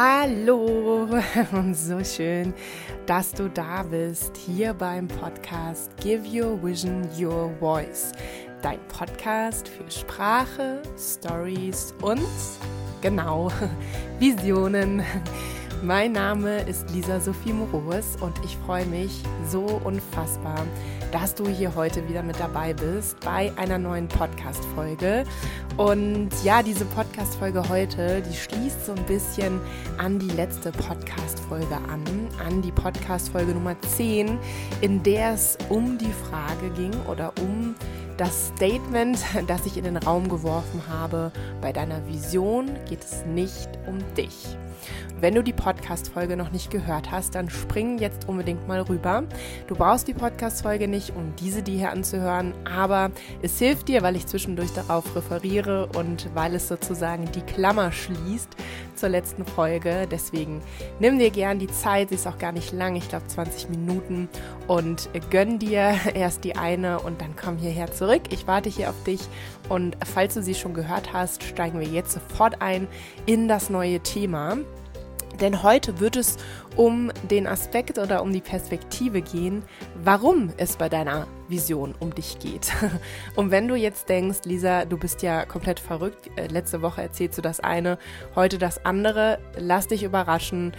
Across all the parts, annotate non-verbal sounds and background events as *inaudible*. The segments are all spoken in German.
Hallo *laughs* und so schön, dass du da bist, hier beim Podcast Give Your Vision Your Voice. Dein Podcast für Sprache, Stories und genau *laughs* Visionen. Mein Name ist Lisa Sophie Moroes und ich freue mich so unfassbar, dass du hier heute wieder mit dabei bist bei einer neuen Podcast-Folge. Und ja, diese Podcast-Folge heute, die schließt so ein bisschen an die letzte Podcast-Folge an, an die Podcast-Folge Nummer 10, in der es um die Frage ging oder um das Statement, *laughs* das ich in den Raum geworfen habe, bei deiner Vision geht es nicht um dich. Wenn du die Podcast-Folge noch nicht gehört hast, dann spring jetzt unbedingt mal rüber. Du brauchst die Podcast-Folge nicht, um diese die hier anzuhören, aber es hilft dir, weil ich zwischendurch darauf referiere und weil es sozusagen die Klammer schließt zur letzten Folge. Deswegen nimm dir gern die Zeit, sie ist auch gar nicht lang, ich glaube 20 Minuten und gönn dir *laughs* erst die eine und dann komm hierher zurück. Ich warte hier auf dich und falls du sie schon gehört hast, steigen wir jetzt sofort ein in das neue Thema. Denn heute wird es um den Aspekt oder um die Perspektive gehen, warum es bei deiner Vision um dich geht. *laughs* Und wenn du jetzt denkst, Lisa, du bist ja komplett verrückt, äh, letzte Woche erzählst du das eine, heute das andere, lass dich überraschen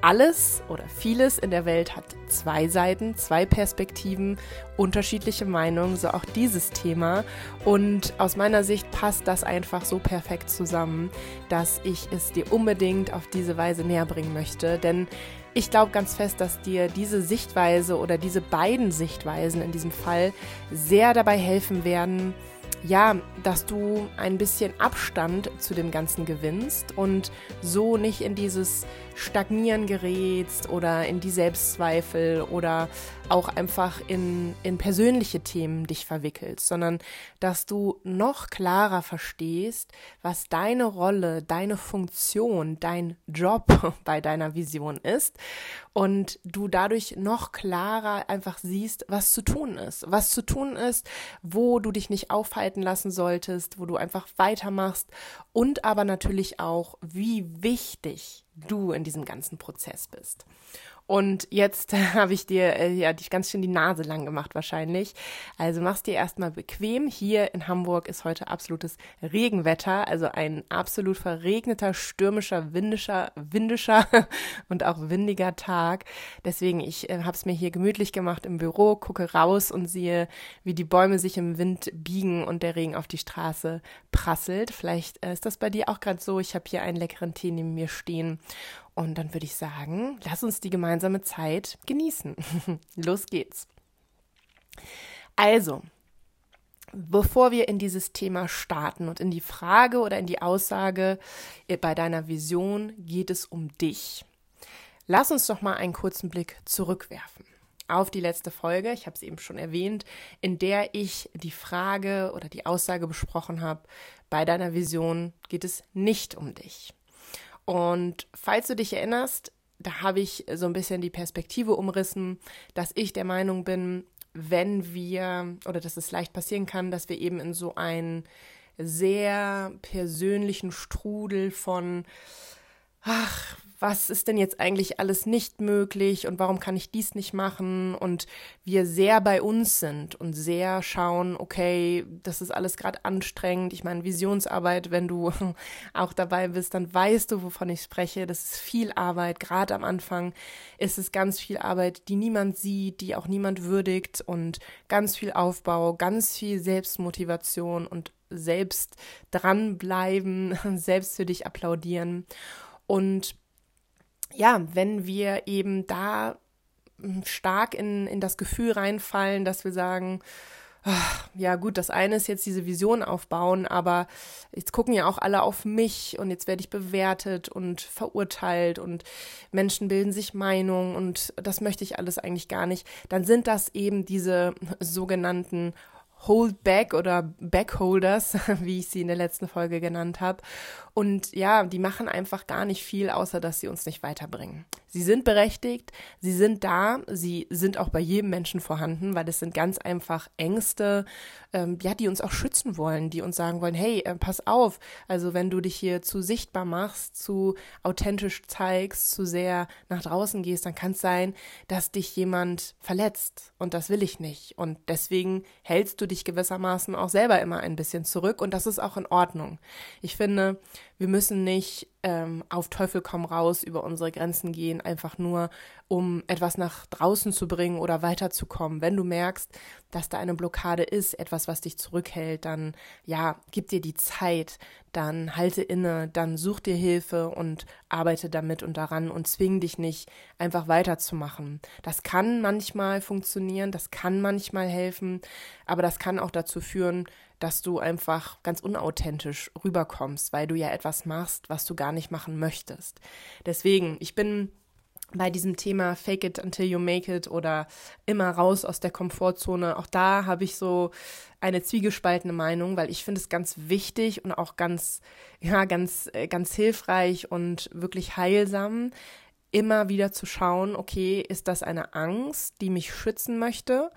alles oder vieles in der Welt hat zwei Seiten, zwei Perspektiven, unterschiedliche Meinungen, so auch dieses Thema. Und aus meiner Sicht passt das einfach so perfekt zusammen, dass ich es dir unbedingt auf diese Weise näher bringen möchte. Denn ich glaube ganz fest, dass dir diese Sichtweise oder diese beiden Sichtweisen in diesem Fall sehr dabei helfen werden, ja, dass du ein bisschen Abstand zu dem Ganzen gewinnst und so nicht in dieses Stagnieren gerätst oder in die Selbstzweifel oder auch einfach in, in persönliche Themen dich verwickelst, sondern dass du noch klarer verstehst, was deine Rolle, deine Funktion, dein Job *laughs* bei deiner Vision ist und du dadurch noch klarer einfach siehst, was zu tun ist, was zu tun ist, wo du dich nicht aufhalten lassen solltest, wo du einfach weitermachst und aber natürlich auch, wie wichtig du in diesem ganzen Prozess bist. Und jetzt *laughs* habe ich dir äh, ja dich ganz schön die Nase lang gemacht wahrscheinlich. Also mach's dir erstmal bequem. Hier in Hamburg ist heute absolutes Regenwetter, also ein absolut verregneter, stürmischer, windischer, windischer *laughs* und auch windiger Tag. Deswegen ich äh, habe es mir hier gemütlich gemacht im Büro, gucke raus und sehe, wie die Bäume sich im Wind biegen und der Regen auf die Straße prasselt. Vielleicht äh, ist das bei dir auch gerade so. Ich habe hier einen leckeren Tee neben mir stehen und dann würde ich sagen, lass uns die gemeinsame Zeit genießen. *laughs* Los geht's. Also, bevor wir in dieses Thema starten und in die Frage oder in die Aussage äh, bei deiner Vision geht es um dich. Lass uns doch mal einen kurzen Blick zurückwerfen auf die letzte Folge, ich habe es eben schon erwähnt, in der ich die Frage oder die Aussage besprochen habe, bei deiner Vision geht es nicht um dich. Und falls du dich erinnerst, da habe ich so ein bisschen die Perspektive umrissen, dass ich der Meinung bin, wenn wir, oder dass es leicht passieren kann, dass wir eben in so einen sehr persönlichen Strudel von, ach, was ist denn jetzt eigentlich alles nicht möglich und warum kann ich dies nicht machen und wir sehr bei uns sind und sehr schauen, okay, das ist alles gerade anstrengend. Ich meine, Visionsarbeit, wenn du *laughs* auch dabei bist, dann weißt du, wovon ich spreche. Das ist viel Arbeit. Gerade am Anfang ist es ganz viel Arbeit, die niemand sieht, die auch niemand würdigt und ganz viel Aufbau, ganz viel Selbstmotivation und selbst dranbleiben, *laughs* selbst für dich applaudieren. Und ja, wenn wir eben da hm, stark in, in das Gefühl reinfallen, dass wir sagen, ach, ja gut, das eine ist jetzt diese Vision aufbauen, aber jetzt gucken ja auch alle auf mich und jetzt werde ich bewertet und verurteilt und Menschen bilden sich Meinung und das möchte ich alles eigentlich gar nicht, dann sind das eben diese sogenannten Holdback oder Backholders, *laughs* wie ich sie in der letzten Folge genannt habe. Und ja, die machen einfach gar nicht viel, außer dass sie uns nicht weiterbringen. Sie sind berechtigt, sie sind da, sie sind auch bei jedem Menschen vorhanden, weil es sind ganz einfach Ängste, ähm, ja, die uns auch schützen wollen, die uns sagen wollen, hey, äh, pass auf, also wenn du dich hier zu sichtbar machst, zu authentisch zeigst, zu sehr nach draußen gehst, dann kann es sein, dass dich jemand verletzt und das will ich nicht. Und deswegen hältst du dich gewissermaßen auch selber immer ein bisschen zurück und das ist auch in Ordnung. Ich finde, wir müssen nicht ähm, auf Teufel komm raus über unsere Grenzen gehen, einfach nur, um etwas nach draußen zu bringen oder weiterzukommen. Wenn du merkst, dass da eine Blockade ist, etwas, was dich zurückhält, dann ja, gib dir die Zeit, dann halte inne, dann such dir Hilfe und arbeite damit und daran und zwing dich nicht, einfach weiterzumachen. Das kann manchmal funktionieren, das kann manchmal helfen, aber das kann auch dazu führen, dass du einfach ganz unauthentisch rüberkommst, weil du ja etwas machst, was du gar nicht machen möchtest. Deswegen, ich bin bei diesem Thema Fake it until you make it oder immer raus aus der Komfortzone. Auch da habe ich so eine zwiegespaltene Meinung, weil ich finde es ganz wichtig und auch ganz, ja, ganz, äh, ganz hilfreich und wirklich heilsam, immer wieder zu schauen, okay, ist das eine Angst, die mich schützen möchte,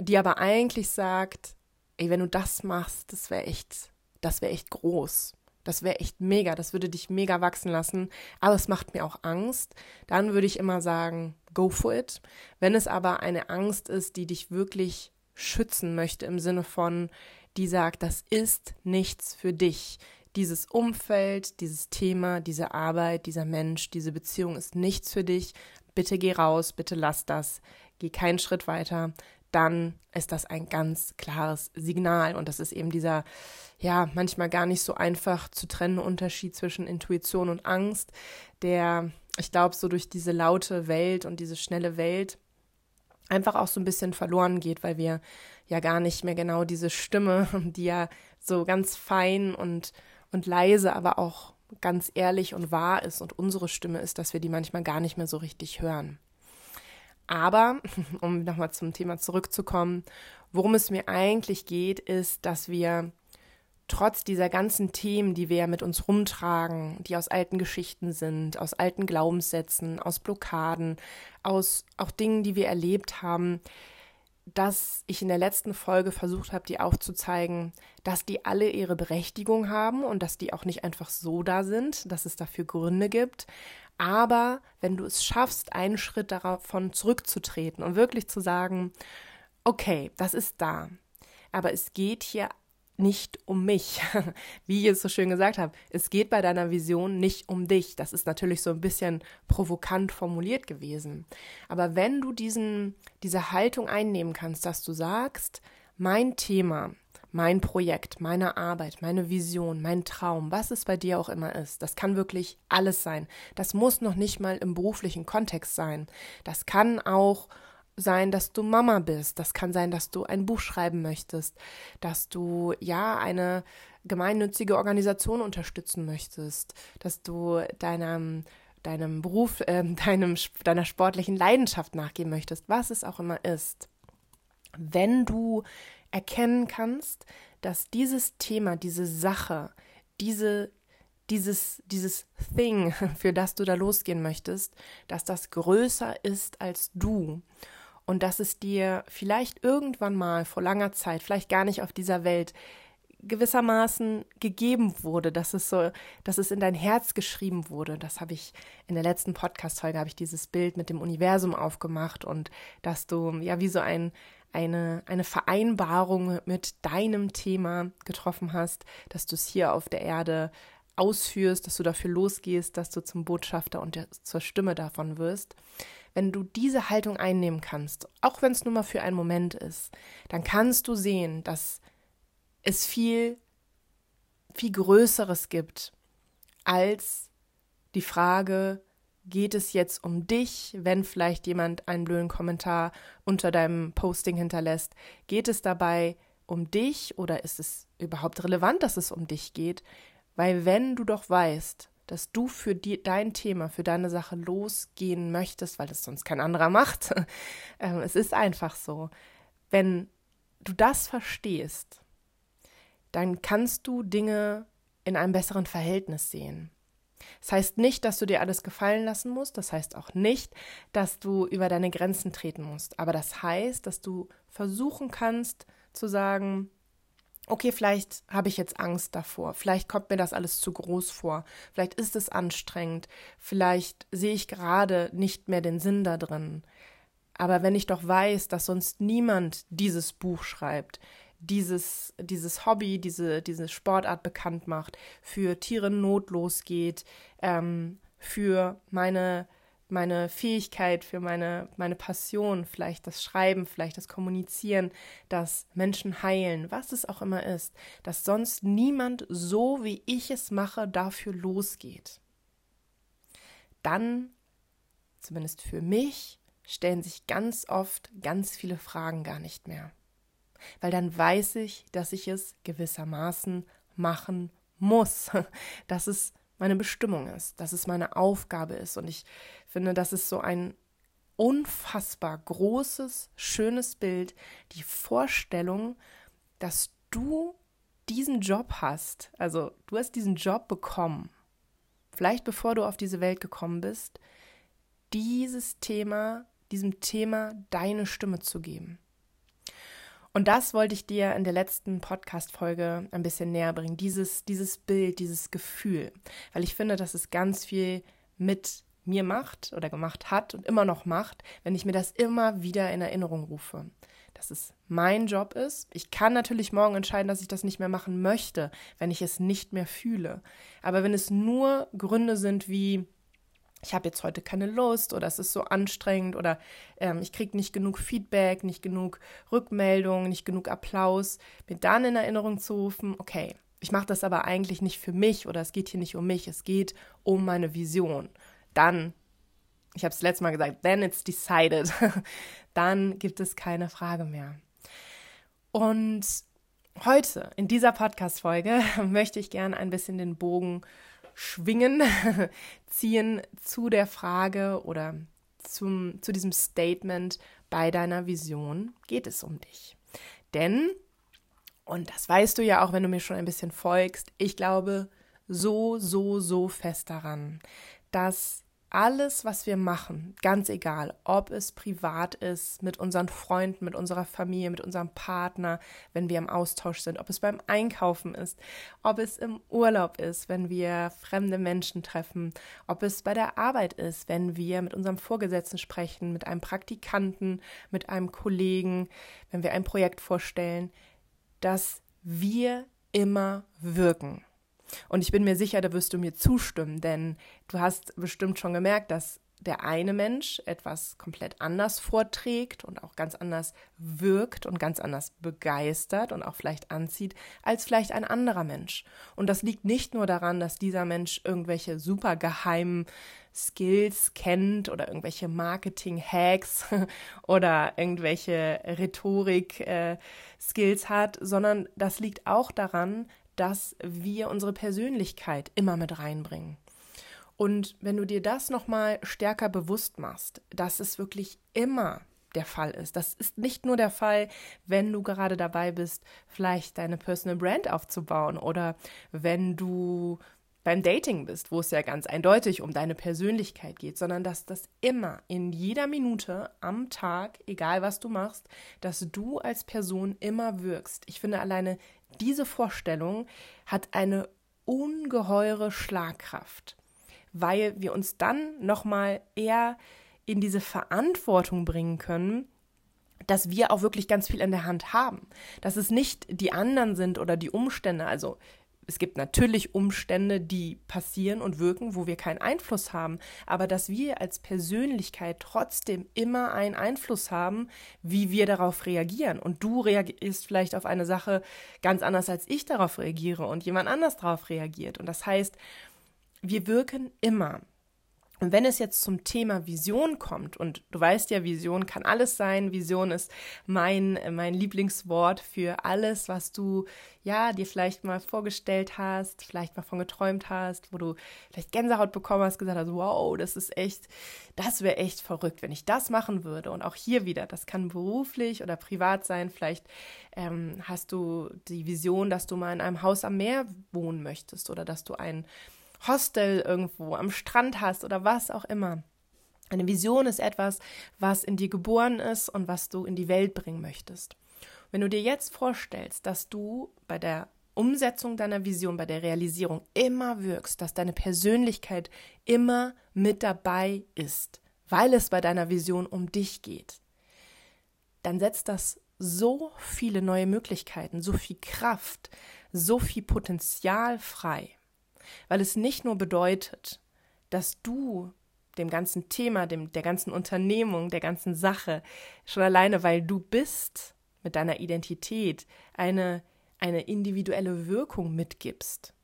die aber eigentlich sagt, ey, wenn du das machst, das wäre echt, das wäre echt groß. Das wäre echt mega, das würde dich mega wachsen lassen, aber es macht mir auch Angst. Dann würde ich immer sagen, go for it. Wenn es aber eine Angst ist, die dich wirklich schützen möchte im Sinne von, die sagt, das ist nichts für dich. Dieses Umfeld, dieses Thema, diese Arbeit, dieser Mensch, diese Beziehung ist nichts für dich. Bitte geh raus, bitte lass das. Geh keinen Schritt weiter dann ist das ein ganz klares Signal. Und das ist eben dieser, ja, manchmal gar nicht so einfach zu trennen Unterschied zwischen Intuition und Angst, der, ich glaube, so durch diese laute Welt und diese schnelle Welt einfach auch so ein bisschen verloren geht, weil wir ja gar nicht mehr genau diese Stimme, *laughs* die ja so ganz fein und, und leise, aber auch ganz ehrlich und wahr ist und unsere Stimme ist, dass wir die manchmal gar nicht mehr so richtig hören. Aber, *laughs* um nochmal zum Thema zurückzukommen, worum es mir eigentlich geht, ist, dass wir trotz dieser ganzen Themen, die wir mit uns rumtragen, die aus alten Geschichten sind, aus alten Glaubenssätzen, aus Blockaden, aus auch Dingen, die wir erlebt haben, dass ich in der letzten Folge versucht habe, die aufzuzeigen, dass die alle ihre Berechtigung haben und dass die auch nicht einfach so da sind, dass es dafür Gründe gibt, aber wenn du es schaffst, einen Schritt davon zurückzutreten und wirklich zu sagen, okay, das ist da, aber es geht hier nicht um mich, *laughs* wie ich es so schön gesagt habe. Es geht bei deiner Vision nicht um dich. Das ist natürlich so ein bisschen provokant formuliert gewesen. Aber wenn du diesen, diese Haltung einnehmen kannst, dass du sagst, mein Thema, mein Projekt, meine Arbeit, meine Vision, mein Traum, was es bei dir auch immer ist. Das kann wirklich alles sein. Das muss noch nicht mal im beruflichen Kontext sein. Das kann auch sein, dass du Mama bist. Das kann sein, dass du ein Buch schreiben möchtest, dass du ja eine gemeinnützige Organisation unterstützen möchtest, dass du deinem deinem Beruf, äh, *laughs* deinem, deiner sportlichen Leidenschaft nachgehen möchtest, was es auch immer ist. Wenn du erkennen kannst, dass dieses Thema, diese Sache, diese, dieses, dieses Thing, *laughs* für das du da losgehen möchtest, dass das größer ist als du und dass es dir vielleicht irgendwann mal vor langer Zeit, vielleicht gar nicht auf dieser Welt, gewissermaßen gegeben wurde, dass es so, dass es in dein Herz geschrieben wurde. Das habe ich in der letzten Podcast-Folge habe ich dieses Bild mit dem Universum aufgemacht und dass du ja wie so ein eine, eine Vereinbarung mit deinem Thema getroffen hast, dass du es hier auf der Erde ausführst, dass du dafür losgehst, dass du zum Botschafter und der, zur Stimme davon wirst. Wenn du diese Haltung einnehmen kannst, auch wenn es nur mal für einen Moment ist, dann kannst du sehen, dass es viel, viel Größeres gibt als die Frage, geht es jetzt um dich, wenn vielleicht jemand einen blöden Kommentar unter deinem Posting hinterlässt? Geht es dabei um dich oder ist es überhaupt relevant, dass es um dich geht? Weil wenn du doch weißt, dass du für die, dein Thema, für deine Sache losgehen möchtest, weil es sonst kein anderer macht, *laughs* äh, es ist einfach so. Wenn du das verstehst, dann kannst du Dinge in einem besseren Verhältnis sehen. Das heißt nicht, dass du dir alles gefallen lassen musst. Das heißt auch nicht, dass du über deine Grenzen treten musst. Aber das heißt, dass du versuchen kannst zu sagen, okay, vielleicht habe ich jetzt Angst davor, vielleicht kommt mir das alles zu groß vor, vielleicht ist es anstrengend, vielleicht sehe ich gerade nicht mehr den Sinn da drin. Aber wenn ich doch weiß, dass sonst niemand dieses Buch schreibt, dieses, dieses Hobby, diese, diese Sportart bekannt macht, für Tiere notlos geht, ähm, für meine meine Fähigkeit, für meine, meine Passion, vielleicht das Schreiben, vielleicht das Kommunizieren, das Menschen heilen, was es auch immer ist, dass sonst niemand so, wie ich es mache, dafür losgeht. Dann, zumindest für mich, stellen sich ganz oft ganz viele Fragen gar nicht mehr. Weil dann weiß ich, dass ich es gewissermaßen machen muss, *laughs* dass es meine Bestimmung ist, dass es meine Aufgabe ist. Und ich finde, das ist so ein unfassbar großes, schönes Bild, die Vorstellung, dass du diesen Job hast. Also du hast diesen Job bekommen, vielleicht bevor du auf diese Welt gekommen bist, dieses Thema, diesem Thema deine Stimme zu geben. Und das wollte ich dir in der letzten Podcast-Folge ein bisschen näher bringen. Dieses, dieses Bild, dieses Gefühl. Weil ich finde, dass es ganz viel mit mir macht oder gemacht hat und immer noch macht, wenn ich mir das immer wieder in Erinnerung rufe. Dass es mein Job ist. Ich kann natürlich morgen entscheiden, dass ich das nicht mehr machen möchte, wenn ich es nicht mehr fühle. Aber wenn es nur Gründe sind wie, ich habe jetzt heute keine Lust oder es ist so anstrengend oder ähm, ich kriege nicht genug Feedback, nicht genug Rückmeldung, nicht genug Applaus, mir dann in Erinnerung zu rufen, okay, ich mache das aber eigentlich nicht für mich oder es geht hier nicht um mich, es geht um meine Vision. Dann, ich habe es letztes Mal gesagt, then it's decided, *laughs* dann gibt es keine Frage mehr. Und heute in dieser Podcast-Folge *laughs* möchte ich gerne ein bisschen den Bogen schwingen, *laughs* ziehen zu der Frage oder zum, zu diesem Statement bei deiner Vision geht es um dich. Denn, und das weißt du ja auch, wenn du mir schon ein bisschen folgst, ich glaube so, so, so fest daran, dass alles, was wir machen, ganz egal, ob es privat ist, mit unseren Freunden, mit unserer Familie, mit unserem Partner, wenn wir im Austausch sind, ob es beim Einkaufen ist, ob es im Urlaub ist, wenn wir fremde Menschen treffen, ob es bei der Arbeit ist, wenn wir mit unserem Vorgesetzten sprechen, mit einem Praktikanten, mit einem Kollegen, wenn wir ein Projekt vorstellen, dass wir immer wirken. Und ich bin mir sicher, da wirst du mir zustimmen, denn du hast bestimmt schon gemerkt, dass der eine Mensch etwas komplett anders vorträgt und auch ganz anders wirkt und ganz anders begeistert und auch vielleicht anzieht als vielleicht ein anderer Mensch. Und das liegt nicht nur daran, dass dieser Mensch irgendwelche super geheimen Skills kennt oder irgendwelche Marketing-Hacks *laughs* oder irgendwelche Rhetorik-Skills äh, hat, sondern das liegt auch daran, dass wir unsere Persönlichkeit immer mit reinbringen. Und wenn du dir das nochmal stärker bewusst machst, dass es wirklich immer der Fall ist. Das ist nicht nur der Fall, wenn du gerade dabei bist, vielleicht deine Personal Brand aufzubauen oder wenn du beim Dating bist, wo es ja ganz eindeutig um deine Persönlichkeit geht, sondern dass das immer in jeder Minute am Tag, egal was du machst, dass du als Person immer wirkst. Ich finde alleine diese Vorstellung hat eine ungeheure Schlagkraft, weil wir uns dann nochmal eher in diese Verantwortung bringen können, dass wir auch wirklich ganz viel in der Hand haben. Dass es nicht die anderen sind oder die Umstände. Also es gibt natürlich Umstände, die passieren und wirken, wo wir keinen Einfluss haben, aber dass wir als Persönlichkeit trotzdem immer einen Einfluss haben, wie wir darauf reagieren. Und du reagierst vielleicht auf eine Sache ganz anders, als ich darauf reagiere und jemand anders darauf reagiert. Und das heißt, wir wirken immer. Und wenn es jetzt zum Thema Vision kommt, und du weißt ja, Vision kann alles sein, Vision ist mein, mein Lieblingswort für alles, was du ja dir vielleicht mal vorgestellt hast, vielleicht mal von geträumt hast, wo du vielleicht Gänsehaut bekommen hast, gesagt hast, wow, das ist echt, das wäre echt verrückt, wenn ich das machen würde. Und auch hier wieder, das kann beruflich oder privat sein. Vielleicht ähm, hast du die Vision, dass du mal in einem Haus am Meer wohnen möchtest oder dass du ein Hostel irgendwo am Strand hast oder was auch immer. Eine Vision ist etwas, was in dir geboren ist und was du in die Welt bringen möchtest. Wenn du dir jetzt vorstellst, dass du bei der Umsetzung deiner Vision, bei der Realisierung immer wirkst, dass deine Persönlichkeit immer mit dabei ist, weil es bei deiner Vision um dich geht, dann setzt das so viele neue Möglichkeiten, so viel Kraft, so viel Potenzial frei. Weil es nicht nur bedeutet, dass du dem ganzen Thema, dem, der ganzen Unternehmung, der ganzen Sache, schon alleine, weil du bist mit deiner Identität eine, eine individuelle Wirkung mitgibst,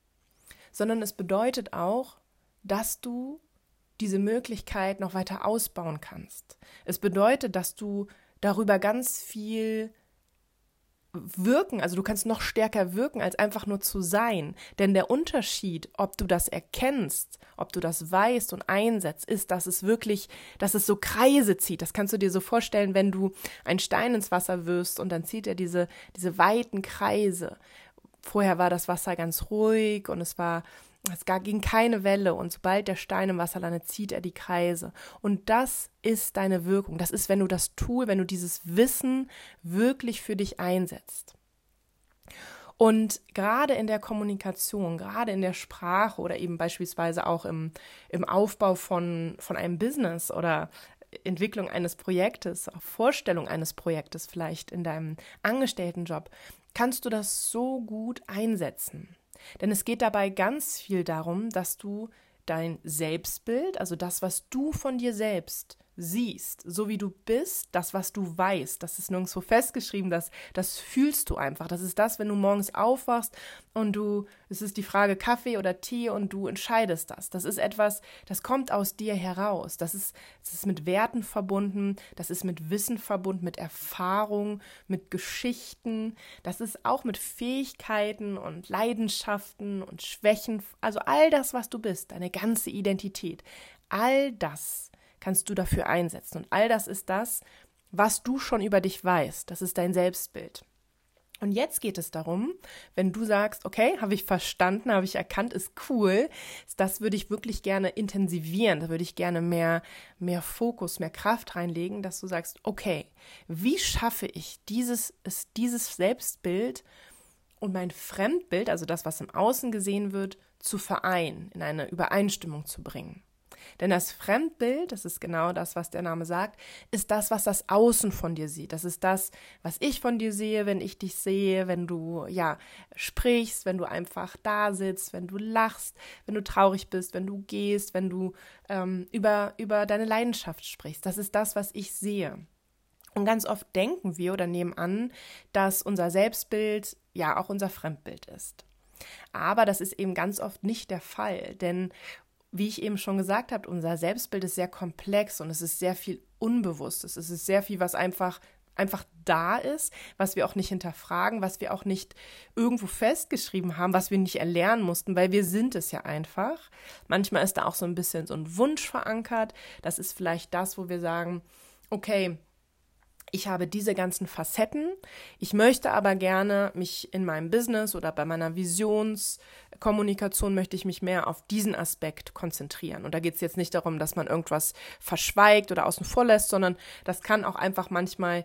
sondern es bedeutet auch, dass du diese Möglichkeit noch weiter ausbauen kannst. Es bedeutet, dass du darüber ganz viel wirken, also du kannst noch stärker wirken, als einfach nur zu sein. Denn der Unterschied, ob du das erkennst, ob du das weißt und einsetzt, ist, dass es wirklich, dass es so Kreise zieht. Das kannst du dir so vorstellen, wenn du einen Stein ins Wasser wirst und dann zieht er diese, diese weiten Kreise. Vorher war das Wasser ganz ruhig und es war es ging keine Welle und sobald der Stein im Wasser landet, zieht er die Kreise. Und das ist deine Wirkung. Das ist, wenn du das Tool, wenn du dieses Wissen wirklich für dich einsetzt. Und gerade in der Kommunikation, gerade in der Sprache oder eben beispielsweise auch im, im Aufbau von, von einem Business oder Entwicklung eines Projektes, Vorstellung eines Projektes vielleicht in deinem Angestelltenjob, kannst du das so gut einsetzen. Denn es geht dabei ganz viel darum, dass du dein Selbstbild, also das, was du von dir selbst siehst, so wie du bist, das, was du weißt, das ist nirgendwo festgeschrieben, das, das fühlst du einfach. Das ist das, wenn du morgens aufwachst und du, es ist die Frage Kaffee oder Tee und du entscheidest das. Das ist etwas, das kommt aus dir heraus. Das ist, das ist mit Werten verbunden, das ist mit Wissen verbunden, mit Erfahrung, mit Geschichten. Das ist auch mit Fähigkeiten und Leidenschaften und Schwächen. Also all das, was du bist, deine ganze Identität. All das kannst du dafür einsetzen. Und all das ist das, was du schon über dich weißt. Das ist dein Selbstbild. Und jetzt geht es darum, wenn du sagst, okay, habe ich verstanden, habe ich erkannt, ist cool, das würde ich wirklich gerne intensivieren, da würde ich gerne mehr, mehr Fokus, mehr Kraft reinlegen, dass du sagst, okay, wie schaffe ich dieses, dieses Selbstbild und mein Fremdbild, also das, was im Außen gesehen wird, zu vereinen, in eine Übereinstimmung zu bringen. Denn das Fremdbild, das ist genau das, was der Name sagt, ist das, was das Außen von dir sieht. Das ist das, was ich von dir sehe, wenn ich dich sehe, wenn du, ja, sprichst, wenn du einfach da sitzt, wenn du lachst, wenn du traurig bist, wenn du gehst, wenn du ähm, über, über deine Leidenschaft sprichst. Das ist das, was ich sehe. Und ganz oft denken wir oder nehmen an, dass unser Selbstbild ja auch unser Fremdbild ist. Aber das ist eben ganz oft nicht der Fall, denn wie ich eben schon gesagt habe, unser Selbstbild ist sehr komplex und es ist sehr viel Unbewusstes. Es ist sehr viel, was einfach einfach da ist, was wir auch nicht hinterfragen, was wir auch nicht irgendwo festgeschrieben haben, was wir nicht erlernen mussten, weil wir sind es ja einfach. Manchmal ist da auch so ein bisschen so ein Wunsch verankert. Das ist vielleicht das, wo wir sagen, okay, ich habe diese ganzen Facetten. Ich möchte aber gerne mich in meinem Business oder bei meiner Visionskommunikation möchte ich mich mehr auf diesen Aspekt konzentrieren. Und da geht es jetzt nicht darum, dass man irgendwas verschweigt oder außen vor lässt, sondern das kann auch einfach manchmal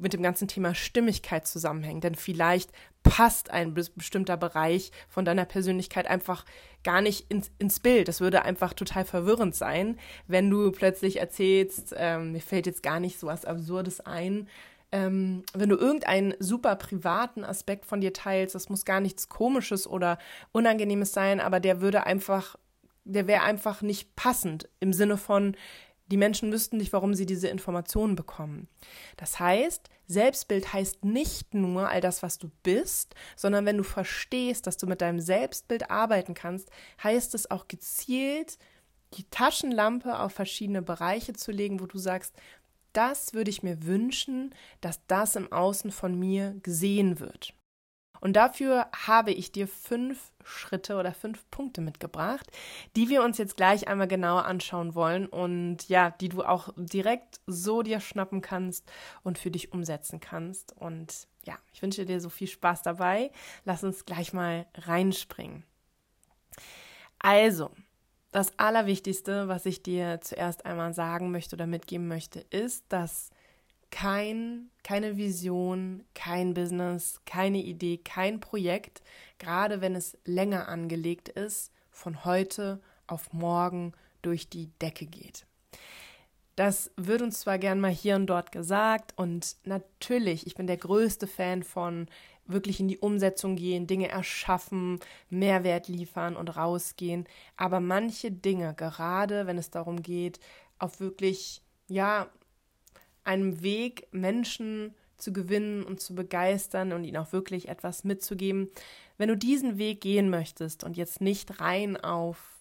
mit dem ganzen Thema Stimmigkeit zusammenhängen. Denn vielleicht passt ein bestimmter Bereich von deiner Persönlichkeit einfach gar nicht ins, ins Bild. Das würde einfach total verwirrend sein, wenn du plötzlich erzählst, ähm, mir fällt jetzt gar nicht so was Absurdes ein, ähm, wenn du irgendeinen super privaten Aspekt von dir teilst, das muss gar nichts Komisches oder Unangenehmes sein, aber der würde einfach, der wäre einfach nicht passend im Sinne von, die Menschen wüssten nicht, warum sie diese Informationen bekommen. Das heißt, Selbstbild heißt nicht nur all das, was du bist, sondern wenn du verstehst, dass du mit deinem Selbstbild arbeiten kannst, heißt es auch gezielt, die Taschenlampe auf verschiedene Bereiche zu legen, wo du sagst, das würde ich mir wünschen, dass das im Außen von mir gesehen wird. Und dafür habe ich dir fünf Schritte oder fünf Punkte mitgebracht, die wir uns jetzt gleich einmal genauer anschauen wollen und ja, die du auch direkt so dir schnappen kannst und für dich umsetzen kannst. Und ja, ich wünsche dir so viel Spaß dabei. Lass uns gleich mal reinspringen. Also, das Allerwichtigste, was ich dir zuerst einmal sagen möchte oder mitgeben möchte, ist, dass kein, keine Vision, kein Business, keine Idee, kein Projekt, gerade wenn es länger angelegt ist, von heute auf morgen durch die Decke geht. Das wird uns zwar gern mal hier und dort gesagt und natürlich, ich bin der größte Fan von wirklich in die Umsetzung gehen, Dinge erschaffen, Mehrwert liefern und rausgehen, aber manche Dinge, gerade wenn es darum geht, auf wirklich, ja, einem Weg Menschen zu gewinnen und zu begeistern und ihnen auch wirklich etwas mitzugeben, wenn du diesen Weg gehen möchtest und jetzt nicht rein auf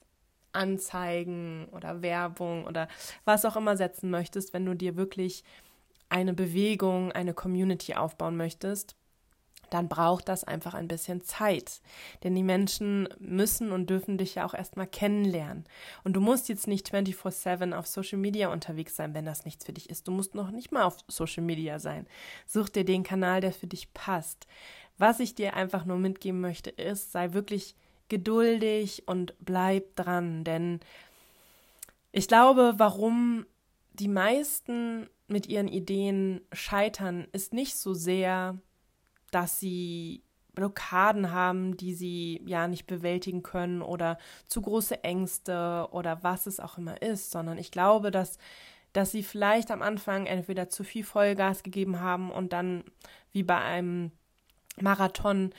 Anzeigen oder Werbung oder was auch immer setzen möchtest, wenn du dir wirklich eine Bewegung, eine Community aufbauen möchtest, dann braucht das einfach ein bisschen Zeit. Denn die Menschen müssen und dürfen dich ja auch erstmal kennenlernen. Und du musst jetzt nicht 24-7 auf Social Media unterwegs sein, wenn das nichts für dich ist. Du musst noch nicht mal auf Social Media sein. Such dir den Kanal, der für dich passt. Was ich dir einfach nur mitgeben möchte, ist, sei wirklich geduldig und bleib dran, denn ich glaube, warum die meisten mit ihren Ideen scheitern, ist nicht so sehr, dass sie Blockaden haben, die sie ja nicht bewältigen können oder zu große Ängste oder was es auch immer ist, sondern ich glaube, dass dass sie vielleicht am Anfang entweder zu viel Vollgas gegeben haben und dann wie bei einem Marathon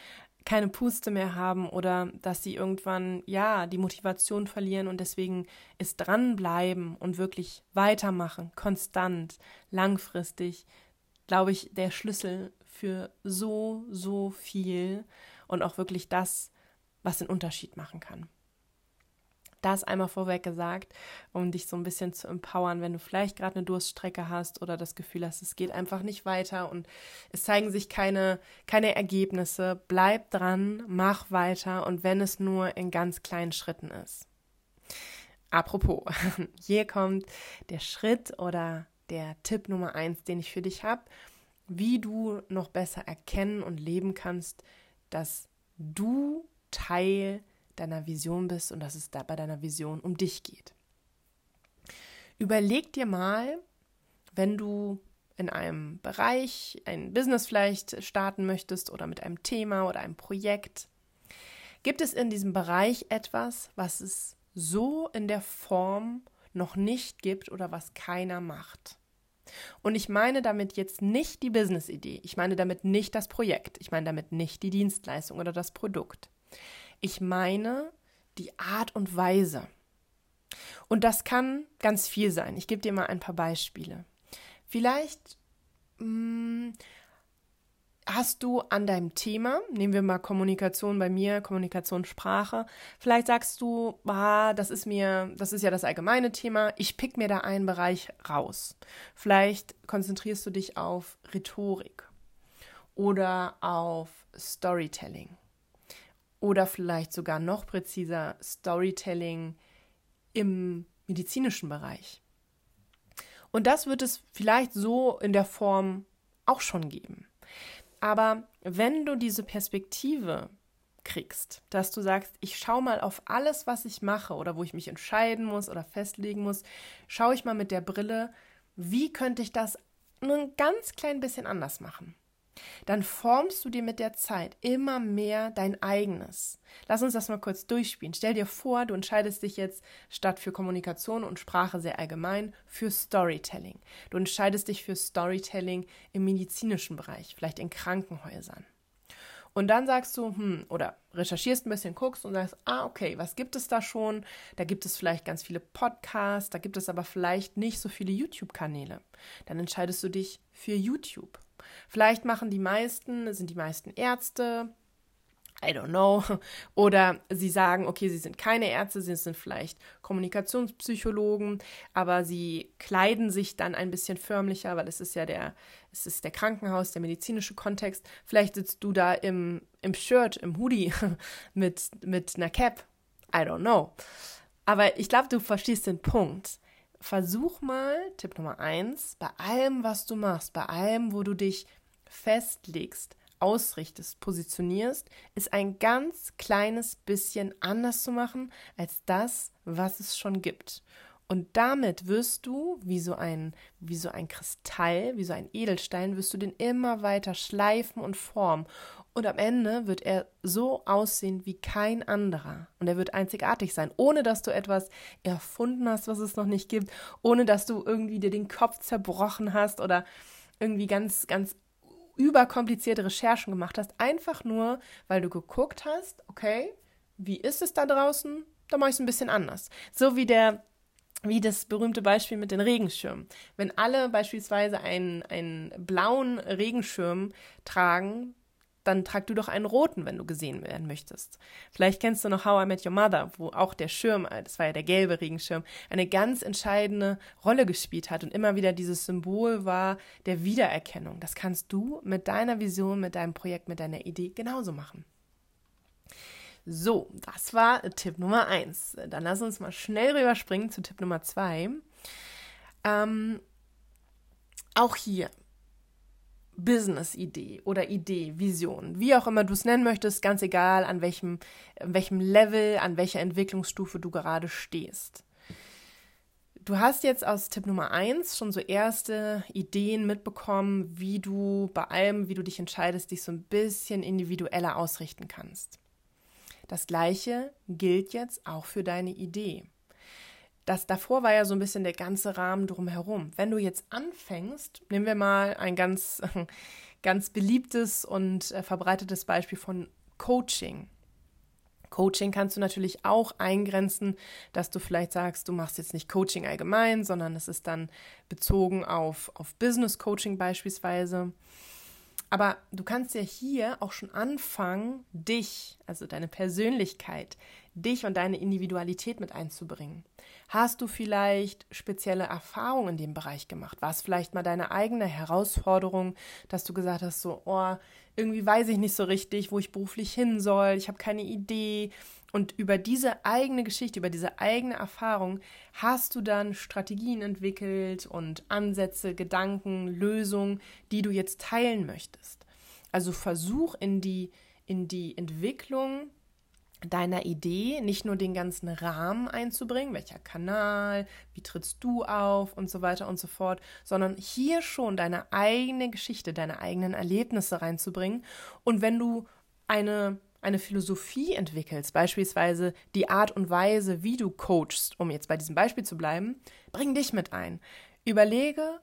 keine Puste mehr haben oder dass sie irgendwann ja die Motivation verlieren und deswegen ist dranbleiben und wirklich weitermachen, konstant, langfristig, glaube ich, der Schlüssel für so, so viel und auch wirklich das, was den Unterschied machen kann. Das einmal vorweg gesagt, um dich so ein bisschen zu empowern, wenn du vielleicht gerade eine Durststrecke hast oder das Gefühl hast, es geht einfach nicht weiter und es zeigen sich keine, keine Ergebnisse. Bleib dran, mach weiter und wenn es nur in ganz kleinen Schritten ist. Apropos, *laughs* hier kommt der Schritt oder der Tipp Nummer eins, den ich für dich habe, wie du noch besser erkennen und leben kannst, dass du Teil deiner Vision bist und dass es da bei deiner Vision um dich geht. Überleg dir mal, wenn du in einem Bereich, ein Business vielleicht starten möchtest oder mit einem Thema oder einem Projekt, gibt es in diesem Bereich etwas, was es so in der Form noch nicht gibt oder was keiner macht. Und ich meine damit jetzt nicht die Business-Idee, ich meine damit nicht das Projekt, ich meine damit nicht die Dienstleistung oder das Produkt. Ich meine die Art und Weise. Und das kann ganz viel sein. Ich gebe dir mal ein paar Beispiele. Vielleicht mh, hm, hast du an deinem Thema, nehmen wir mal Kommunikation bei mir, Kommunikationssprache, vielleicht sagst du, ah, das ist mir, das ist ja das allgemeine Thema, ich pick mir da einen Bereich raus. Vielleicht konzentrierst du dich auf Rhetorik oder auf Storytelling oder vielleicht sogar noch präziser Storytelling im medizinischen Bereich. Und das wird es vielleicht so in der Form auch schon geben. Aber wenn du diese Perspektive kriegst, dass du sagst, ich schaue mal auf alles, was ich mache oder wo ich mich entscheiden muss oder festlegen muss, schaue ich mal mit der Brille, wie könnte ich das nur ein ganz klein bisschen anders machen dann formst du dir mit der Zeit immer mehr dein eigenes. Lass uns das mal kurz durchspielen. Stell dir vor, du entscheidest dich jetzt statt für Kommunikation und Sprache sehr allgemein für Storytelling. Du entscheidest dich für Storytelling im medizinischen Bereich, vielleicht in Krankenhäusern. Und dann sagst du, hm, oder recherchierst ein bisschen, guckst und sagst, ah, okay, was gibt es da schon? Da gibt es vielleicht ganz viele Podcasts, da gibt es aber vielleicht nicht so viele YouTube-Kanäle. Dann entscheidest du dich für YouTube. Vielleicht machen die meisten, sind die meisten Ärzte, I don't know. *laughs* Oder sie sagen, okay, sie sind keine Ärzte, sie sind vielleicht Kommunikationspsychologen, aber sie kleiden sich dann ein bisschen förmlicher, weil es ist ja der, es ist der Krankenhaus, der medizinische Kontext. Vielleicht sitzt du da im, im Shirt, im Hoodie *laughs* mit, mit einer Cap. I don't know. Aber ich glaube, du verstehst den Punkt versuch mal, Tipp Nummer eins, bei allem, was du machst, bei allem, wo du dich festlegst, ausrichtest, positionierst, ist ein ganz kleines bisschen anders zu machen als das, was es schon gibt. Und damit wirst du, wie so ein, wie so ein Kristall, wie so ein Edelstein, wirst du den immer weiter schleifen und formen. Und am Ende wird er so aussehen wie kein anderer. Und er wird einzigartig sein, ohne dass du etwas erfunden hast, was es noch nicht gibt, ohne dass du irgendwie dir den Kopf zerbrochen hast oder irgendwie ganz, ganz überkomplizierte Recherchen gemacht hast. Einfach nur, weil du geguckt hast, okay, wie ist es da draußen? Da mache ich es ein bisschen anders. So wie der wie das berühmte Beispiel mit den Regenschirmen. Wenn alle beispielsweise einen, einen blauen Regenschirm tragen, dann trag du doch einen roten, wenn du gesehen werden möchtest. Vielleicht kennst du noch How I Met Your Mother, wo auch der Schirm, das war ja der gelbe Regenschirm, eine ganz entscheidende Rolle gespielt hat und immer wieder dieses Symbol war der Wiedererkennung. Das kannst du mit deiner Vision, mit deinem Projekt, mit deiner Idee genauso machen. So, das war Tipp Nummer eins. Dann lass uns mal schnell rüberspringen zu Tipp Nummer zwei. Ähm, auch hier Business-Idee oder Idee, Vision, wie auch immer du es nennen möchtest, ganz egal, an welchem, an welchem Level, an welcher Entwicklungsstufe du gerade stehst. Du hast jetzt aus Tipp Nummer 1 schon so erste Ideen mitbekommen, wie du bei allem, wie du dich entscheidest, dich so ein bisschen individueller ausrichten kannst. Das gleiche gilt jetzt auch für deine Idee das davor war ja so ein bisschen der ganze Rahmen drumherum. Wenn du jetzt anfängst, nehmen wir mal ein ganz, *laughs* ganz beliebtes und äh, verbreitetes Beispiel von Coaching. Coaching kannst du natürlich auch eingrenzen, dass du vielleicht sagst, du machst jetzt nicht Coaching allgemein, sondern es ist dann bezogen auf, auf Business Coaching beispielsweise. Aber du kannst ja hier auch schon anfangen, dich, also deine Persönlichkeit, dich und deine Individualität mit einzubringen. Hast du vielleicht spezielle Erfahrungen in dem Bereich gemacht? War es vielleicht mal deine eigene Herausforderung, dass du gesagt hast, so, oh, irgendwie weiß ich nicht so richtig, wo ich beruflich hin soll, ich habe keine Idee. Und über diese eigene Geschichte, über diese eigene Erfahrung hast du dann Strategien entwickelt und Ansätze, Gedanken, Lösungen, die du jetzt teilen möchtest. Also versuch in die, in die Entwicklung deiner Idee nicht nur den ganzen Rahmen einzubringen, welcher Kanal, wie trittst du auf und so weiter und so fort, sondern hier schon deine eigene Geschichte, deine eigenen Erlebnisse reinzubringen. Und wenn du eine, eine Philosophie entwickelst, beispielsweise die Art und Weise, wie du coachst, um jetzt bei diesem Beispiel zu bleiben, bring dich mit ein. Überlege,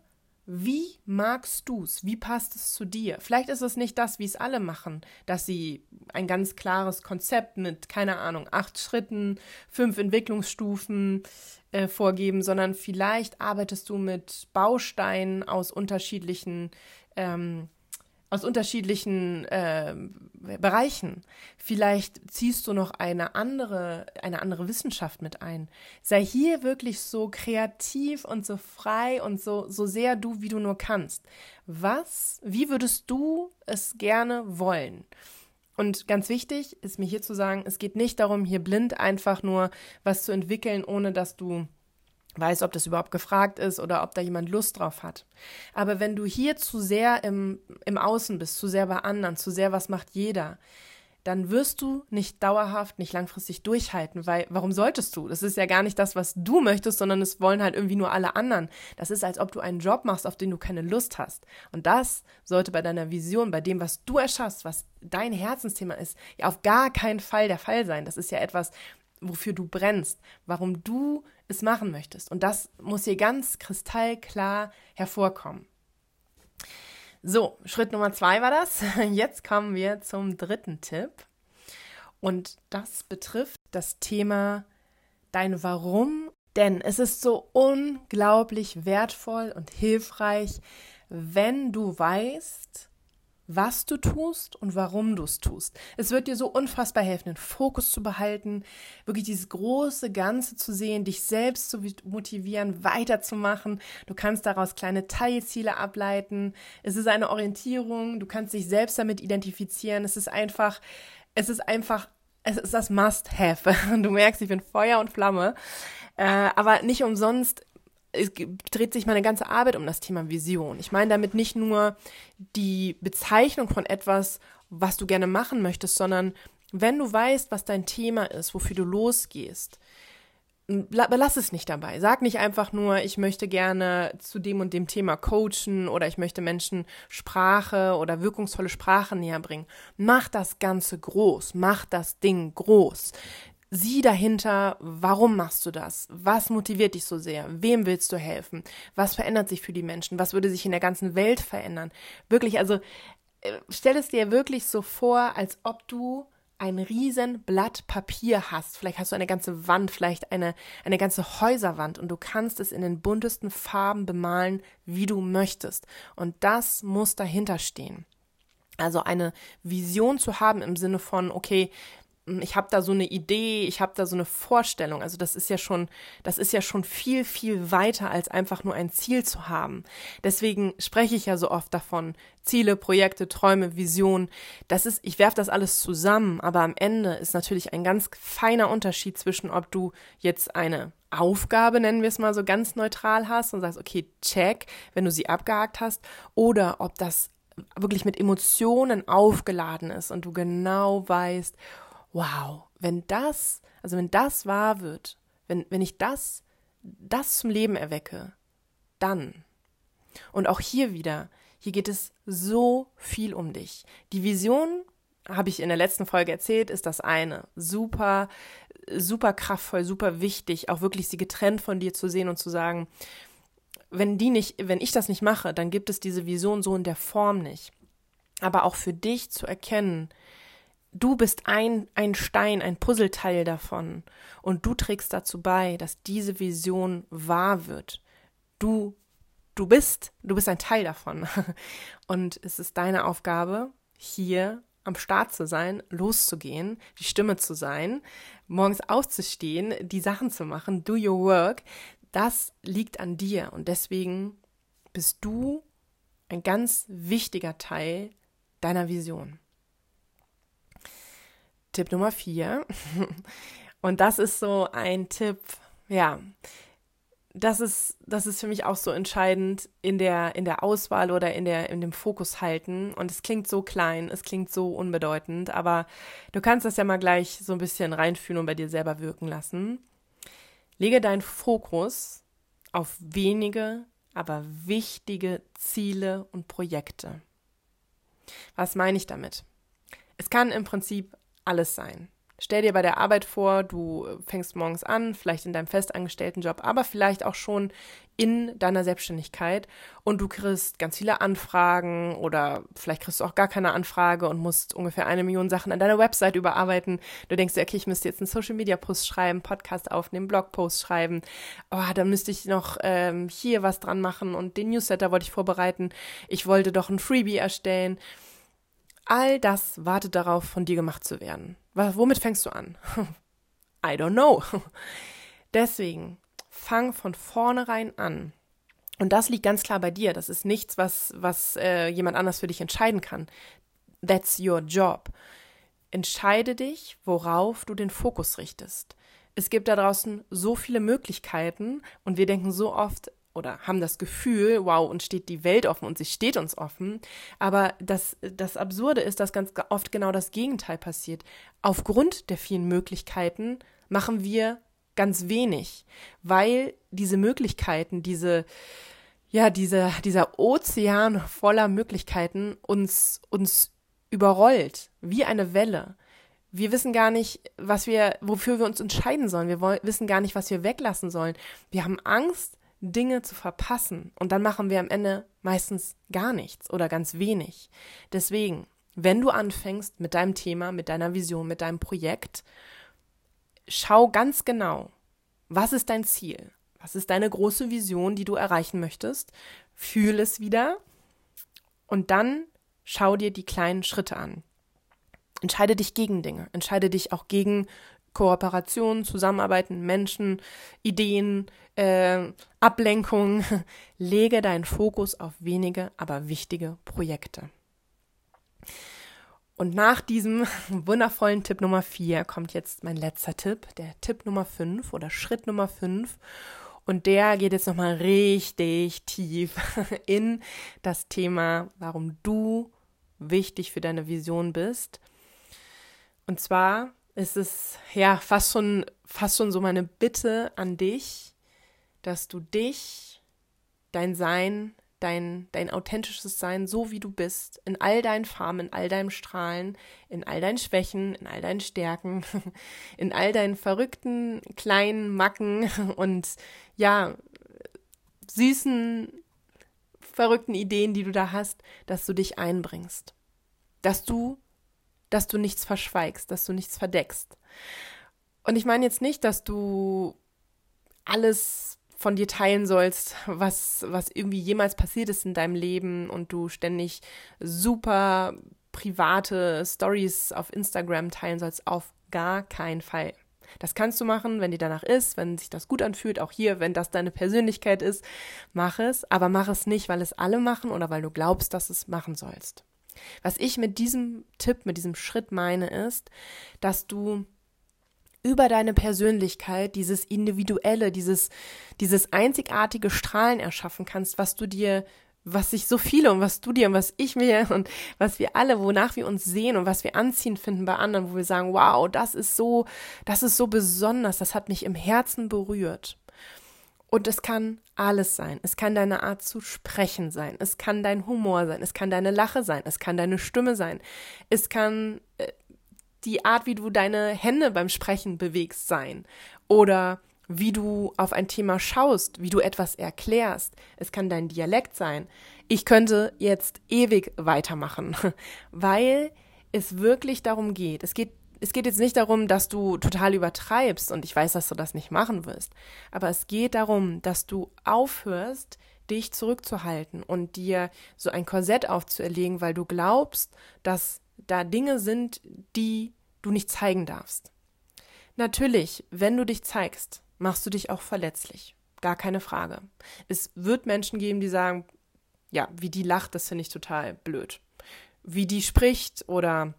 wie magst du es? Wie passt es zu dir? Vielleicht ist es nicht das, wie es alle machen, dass sie ein ganz klares Konzept mit, keine Ahnung, acht Schritten, fünf Entwicklungsstufen äh, vorgeben, sondern vielleicht arbeitest du mit Bausteinen aus unterschiedlichen ähm, aus unterschiedlichen äh, Bereichen. Vielleicht ziehst du noch eine andere, eine andere Wissenschaft mit ein. Sei hier wirklich so kreativ und so frei und so, so sehr du, wie du nur kannst. Was, wie würdest du es gerne wollen? Und ganz wichtig ist mir hier zu sagen, es geht nicht darum, hier blind einfach nur was zu entwickeln, ohne dass du weiß, ob das überhaupt gefragt ist oder ob da jemand Lust drauf hat. Aber wenn du hier zu sehr im, im Außen bist, zu sehr bei anderen, zu sehr was macht jeder, dann wirst du nicht dauerhaft, nicht langfristig durchhalten, weil warum solltest du? Das ist ja gar nicht das, was du möchtest, sondern es wollen halt irgendwie nur alle anderen. Das ist, als ob du einen Job machst, auf den du keine Lust hast. Und das sollte bei deiner Vision, bei dem, was du erschaffst, was dein Herzensthema ist, ja auf gar keinen Fall der Fall sein. Das ist ja etwas, wofür du brennst, warum du es machen möchtest. Und das muss hier ganz kristallklar hervorkommen. So, Schritt Nummer zwei war das. *laughs* Jetzt kommen wir zum dritten Tipp. Und das betrifft das Thema dein Warum. Denn es ist so unglaublich wertvoll und hilfreich, wenn du weißt, was du tust und warum du es tust. Es wird dir so unfassbar helfen, den Fokus zu behalten, wirklich dieses große Ganze zu sehen, dich selbst zu motivieren, weiterzumachen. Du kannst daraus kleine Teilziele ableiten. Es ist eine Orientierung. Du kannst dich selbst damit identifizieren. Es ist einfach, es ist einfach, es ist das Must-Have. *laughs* Du merkst, ich bin Feuer und Flamme. Äh, aber nicht umsonst es dreht sich meine ganze Arbeit um das Thema Vision. Ich meine damit nicht nur die Bezeichnung von etwas, was du gerne machen möchtest, sondern wenn du weißt, was dein Thema ist, wofür du losgehst, lass es nicht dabei. Sag nicht einfach nur, ich möchte gerne zu dem und dem Thema coachen oder ich möchte Menschen Sprache oder wirkungsvolle Sprache näher bringen. Mach das Ganze groß. Mach das Ding groß. Sieh dahinter, warum machst du das? Was motiviert dich so sehr? Wem willst du helfen? Was verändert sich für die Menschen? Was würde sich in der ganzen Welt verändern? Wirklich, also äh, stell es dir wirklich so vor, als ob du ein riesen Blatt Papier hast, vielleicht hast du eine ganze Wand, vielleicht eine, eine ganze Häuserwand und du kannst es in den buntesten Farben bemalen, wie du möchtest. Und das muss dahinter stehen. Also eine Vision zu haben im Sinne von, okay, ich habe da so eine Idee, ich habe da so eine Vorstellung. Also das ist ja schon, das ist ja schon viel, viel weiter als einfach nur ein Ziel zu haben. Deswegen spreche ich ja so oft davon. Ziele, Projekte, Träume, Visionen. Das ist, ich werfe das alles zusammen, aber am Ende ist natürlich ein ganz feiner Unterschied zwischen, ob du jetzt eine Aufgabe, nennen wir es mal so ganz neutral hast und sagst, okay, check, wenn du sie abgehakt hast, oder ob das wirklich mit Emotionen aufgeladen ist und du genau weißt, wow, wenn das, also wenn das wahr wird, wenn, wenn ich das, das zum Leben erwecke, dann. Und auch hier wieder, hier geht es so viel um dich. Die Vision, habe ich in der letzten Folge erzählt, ist das eine. Super, super kraftvoll, super wichtig, auch wirklich sie getrennt von dir zu sehen und zu sagen, wenn die nicht, wenn ich das nicht mache, dann gibt es diese Vision so in der Form nicht. Aber auch für dich zu erkennen, du bist ein, ein Stein, ein Puzzleteil davon und du trägst dazu bei, dass diese Vision wahr wird. Du, du bist, du bist ein Teil davon. *laughs* Und es ist deine Aufgabe, hier am Start zu sein, loszugehen, die Stimme zu sein, morgens aufzustehen, die Sachen zu machen, do your work. Das liegt an dir und deswegen bist du ein ganz wichtiger Teil deiner Vision. Tipp Nummer vier. Und das ist so ein Tipp, ja, das ist, das ist für mich auch so entscheidend in der, in der Auswahl oder in, der, in dem Fokus halten. Und es klingt so klein, es klingt so unbedeutend, aber du kannst das ja mal gleich so ein bisschen reinfühlen und bei dir selber wirken lassen. Lege deinen Fokus auf wenige, aber wichtige Ziele und Projekte. Was meine ich damit? Es kann im Prinzip alles sein. Stell dir bei der Arbeit vor, du fängst morgens an, vielleicht in deinem festangestellten Job, aber vielleicht auch schon in deiner Selbstständigkeit und du kriegst ganz viele Anfragen oder vielleicht kriegst du auch gar keine Anfrage und musst ungefähr eine Million Sachen an deiner Website überarbeiten. Du denkst dir, okay, ich müsste jetzt einen Social Media Post schreiben, Podcast aufnehmen, Blogpost schreiben. Oh, da müsste ich noch ähm, hier was dran machen und den Newsletter wollte ich vorbereiten. Ich wollte doch ein Freebie erstellen. All das wartet darauf, von dir gemacht zu werden. Womit fängst du an? *laughs* I don't know. *laughs* Deswegen, fang von vornherein an. Und das liegt ganz klar bei dir. Das ist nichts, was, was äh, jemand anders für dich entscheiden kann. That's your job. Entscheide dich, worauf du den Fokus richtest. Es gibt da draußen so viele Möglichkeiten und wir denken so oft, oder haben das Gefühl, wow, uns steht die Welt offen und sie steht uns offen. Aber das, das Absurde ist, dass ganz oft genau das Gegenteil passiert. Aufgrund der vielen Möglichkeiten machen wir ganz wenig, weil diese Möglichkeiten, diese, ja, diese, dieser Ozean voller Möglichkeiten uns, uns überrollt, wie eine Welle. Wir wissen gar nicht, was wir, wofür wir uns entscheiden sollen. Wir wollen, wissen gar nicht, was wir weglassen sollen. Wir haben Angst, Dinge zu verpassen und dann machen wir am Ende meistens gar nichts oder ganz wenig. Deswegen, wenn du anfängst mit deinem Thema, mit deiner Vision, mit deinem Projekt, schau ganz genau, was ist dein Ziel? Was ist deine große Vision, die du erreichen möchtest? Fühl es wieder und dann schau dir die kleinen Schritte an. Entscheide dich gegen Dinge, entscheide dich auch gegen Kooperation, Zusammenarbeiten, Menschen, Ideen, äh, Ablenkung. *laughs* Lege deinen Fokus auf wenige, aber wichtige Projekte. Und nach diesem *laughs* wundervollen Tipp Nummer 4 kommt jetzt mein letzter Tipp, der Tipp Nummer 5 oder Schritt Nummer 5. Und der geht jetzt nochmal richtig tief *laughs* in das Thema, warum du wichtig für deine Vision bist. Und zwar ist es ja fast schon, fast schon so meine Bitte an dich, dass du dich, dein Sein, dein, dein authentisches Sein, so wie du bist, in all deinen Farben, in all deinem Strahlen, in all deinen Schwächen, in all deinen Stärken, *laughs* in all deinen verrückten kleinen Macken *laughs* und ja, süßen, verrückten Ideen, die du da hast, dass du dich einbringst. Dass du, dass du nichts verschweigst, dass du nichts verdeckst. Und ich meine jetzt nicht, dass du alles von dir teilen sollst, was, was irgendwie jemals passiert ist in deinem Leben und du ständig super private Stories auf Instagram teilen sollst, auf gar keinen Fall. Das kannst du machen, wenn dir danach ist, wenn sich das gut anfühlt, auch hier, wenn das deine Persönlichkeit ist, mach es, aber mach es nicht, weil es alle machen oder weil du glaubst, dass es machen sollst. Was ich mit diesem Tipp, mit diesem Schritt meine, ist, dass du über deine Persönlichkeit dieses individuelle, dieses, dieses einzigartige Strahlen erschaffen kannst, was du dir, was sich so viele und was du dir und was ich mir *laughs* und was wir alle, wonach wir uns sehen und was wir anziehend finden bei anderen, wo wir sagen, wow, das ist so, das ist so besonders, das hat mich im Herzen berührt. Und es kann alles sein. Es kann deine Art zu sprechen sein. Es kann dein Humor sein. Es kann deine Lache sein. Es kann deine Stimme sein. Es kann äh, die Art, wie du deine Hände beim Sprechen bewegst, sein. Oder wie du auf ein Thema schaust, wie du etwas erklärst. Es kann dein Dialekt sein. Ich könnte jetzt ewig weitermachen, *laughs* weil es wirklich darum geht. Es geht es geht jetzt nicht darum, dass du total übertreibst und ich weiß, dass du das nicht machen wirst, aber es geht darum, dass du aufhörst, dich zurückzuhalten und dir so ein Korsett aufzuerlegen, weil du glaubst, dass da Dinge sind, die du nicht zeigen darfst. Natürlich, wenn du dich zeigst, machst du dich auch verletzlich. Gar keine Frage. Es wird Menschen geben, die sagen, ja, wie die lacht, das finde ich total blöd. Wie die spricht oder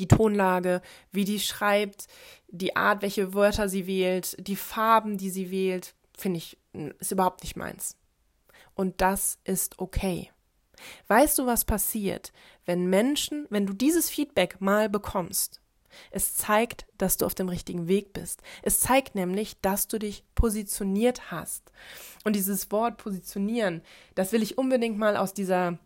die Tonlage, wie die schreibt, die Art, welche Wörter sie wählt, die Farben, die sie wählt, finde ich, ist überhaupt nicht meins. Und das ist okay. Weißt du, was passiert, wenn Menschen, wenn du dieses Feedback mal bekommst? Es zeigt, dass du auf dem richtigen Weg bist. Es zeigt nämlich, dass du dich positioniert hast. Und dieses Wort positionieren, das will ich unbedingt mal aus dieser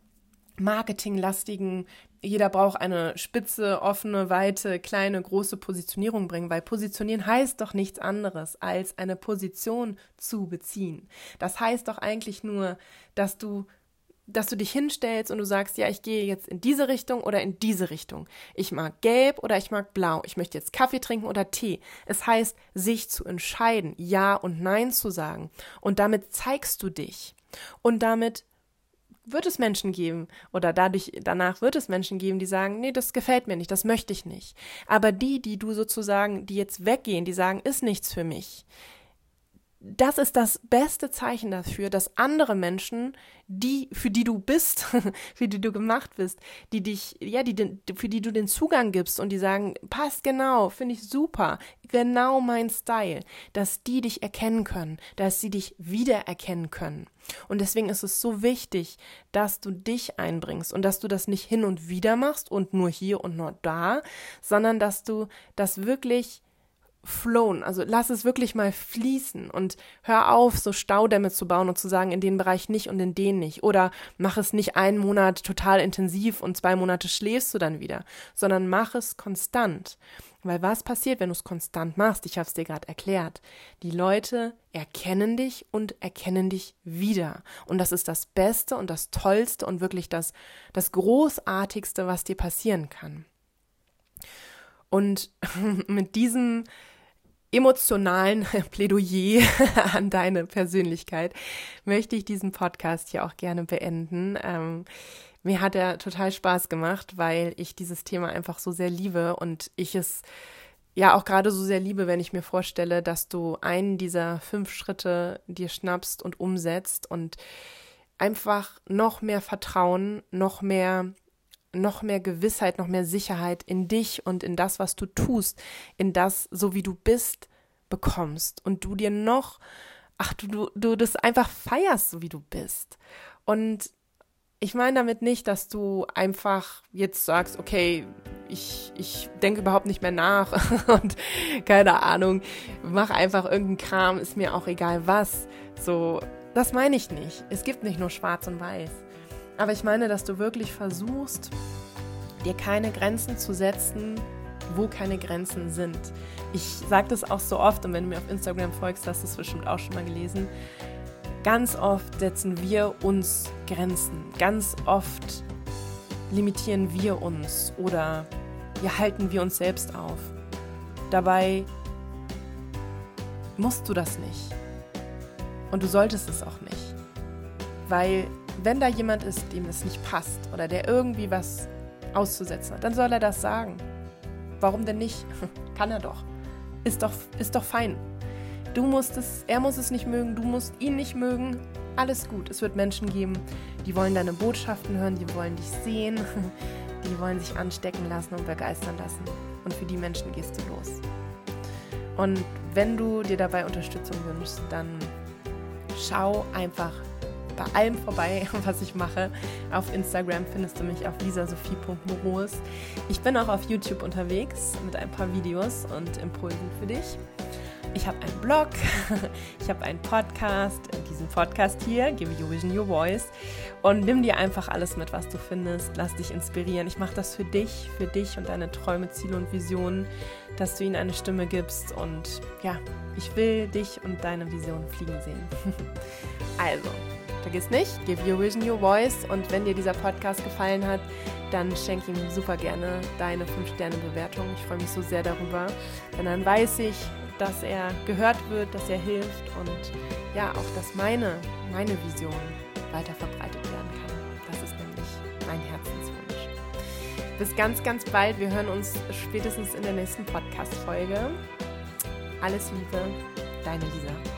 marketinglastigen, jeder braucht eine spitze, offene, weite, kleine, große Positionierung bringen, weil positionieren heißt doch nichts anderes, als eine Position zu beziehen. Das heißt doch eigentlich nur, dass du dass du dich hinstellst und du sagst, ja, ich gehe jetzt in diese Richtung oder in diese Richtung. Ich mag gelb oder ich mag blau. Ich möchte jetzt Kaffee trinken oder Tee. Es heißt, sich zu entscheiden, ja und nein zu sagen. Und damit zeigst du dich. Und damit wird es Menschen geben oder dadurch danach wird es Menschen geben, die sagen, nee, das gefällt mir nicht, das möchte ich nicht. Aber die, die du sozusagen, die jetzt weggehen, die sagen, ist nichts für mich, das ist das beste Zeichen dafür, dass andere Menschen, die, für die du bist, *laughs* für die du gemacht bist, die dich, ja, die, für die du den Zugang gibst und die sagen, passt genau, finde ich super, genau mein Style, dass die dich erkennen können, dass sie dich wiedererkennen können. Und deswegen ist es so wichtig, dass du dich einbringst und dass du das nicht hin und wieder machst und nur hier und nur da, sondern dass du das wirklich flown. Also lass es wirklich mal fließen und hör auf, so Staudämme zu bauen und zu sagen, in den Bereich nicht und in den nicht. Oder mach es nicht einen Monat total intensiv und zwei Monate schläfst du dann wieder, sondern mach es konstant. Weil was passiert, wenn du es konstant machst? Ich habe es dir gerade erklärt. Die Leute erkennen dich und erkennen dich wieder. Und das ist das Beste und das Tollste und wirklich das, das Großartigste, was dir passieren kann. Und *laughs* mit diesem emotionalen *laughs* Plädoyer *laughs* an deine Persönlichkeit möchte ich diesen Podcast hier auch gerne beenden. Ähm, mir hat er total Spaß gemacht, weil ich dieses Thema einfach so sehr liebe und ich es ja auch gerade so sehr liebe, wenn ich mir vorstelle, dass du einen dieser fünf Schritte dir schnappst und umsetzt und einfach noch mehr Vertrauen, noch mehr noch mehr Gewissheit, noch mehr Sicherheit in dich und in das, was du tust, in das, so wie du bist, bekommst und du dir noch ach, du, du, du das einfach feierst, so wie du bist. Und ich meine damit nicht, dass du einfach jetzt sagst, okay, ich, ich denke überhaupt nicht mehr nach *laughs* und keine Ahnung, mach einfach irgendeinen Kram, ist mir auch egal was. So, das meine ich nicht. Es gibt nicht nur schwarz und weiß. Aber ich meine, dass du wirklich versuchst, dir keine Grenzen zu setzen, wo keine Grenzen sind. Ich sage das auch so oft und wenn du mir auf Instagram folgst, hast du es bestimmt auch schon mal gelesen. Ganz oft setzen wir uns Grenzen. Ganz oft limitieren wir uns oder ja, halten wir uns selbst auf. Dabei musst du das nicht. Und du solltest es auch nicht. Weil wenn da jemand ist, dem es nicht passt oder der irgendwie was auszusetzen hat, dann soll er das sagen. Warum denn nicht? *laughs* Kann er doch. Ist doch, ist doch fein. Du musst es, er muss es nicht mögen, du musst ihn nicht mögen. Alles gut. Es wird Menschen geben, die wollen deine Botschaften hören, die wollen dich sehen, *laughs* die wollen sich anstecken lassen und begeistern lassen. Und für die Menschen gehst du los. Und wenn du dir dabei Unterstützung wünschst, dann schau einfach bei allem vorbei, *laughs* was ich mache. Auf Instagram findest du mich auf lisasophie.moros. Ich bin auch auf YouTube unterwegs mit ein paar Videos und Impulsen für dich. Ich habe einen Blog, *laughs* ich habe einen Podcast, diesen Podcast hier, Give You Vision Your Voice. Und nimm dir einfach alles mit, was du findest. Lass dich inspirieren. Ich mache das für dich, für dich und deine Träume, Ziele und Visionen, dass du ihnen eine Stimme gibst. Und ja, ich will dich und deine Vision fliegen sehen. *laughs* also, vergiss nicht, give your vision your voice. Und wenn dir dieser Podcast gefallen hat, dann schenk ihm super gerne deine 5-Sterne-Bewertung. Ich freue mich so sehr darüber. Denn dann weiß ich, dass er gehört wird, dass er hilft und ja, auch, dass meine, meine Vision weiter verbreitet werden kann. Das ist nämlich mein Herzenswunsch. Bis ganz, ganz bald. Wir hören uns spätestens in der nächsten Podcast-Folge. Alles Liebe, deine Lisa.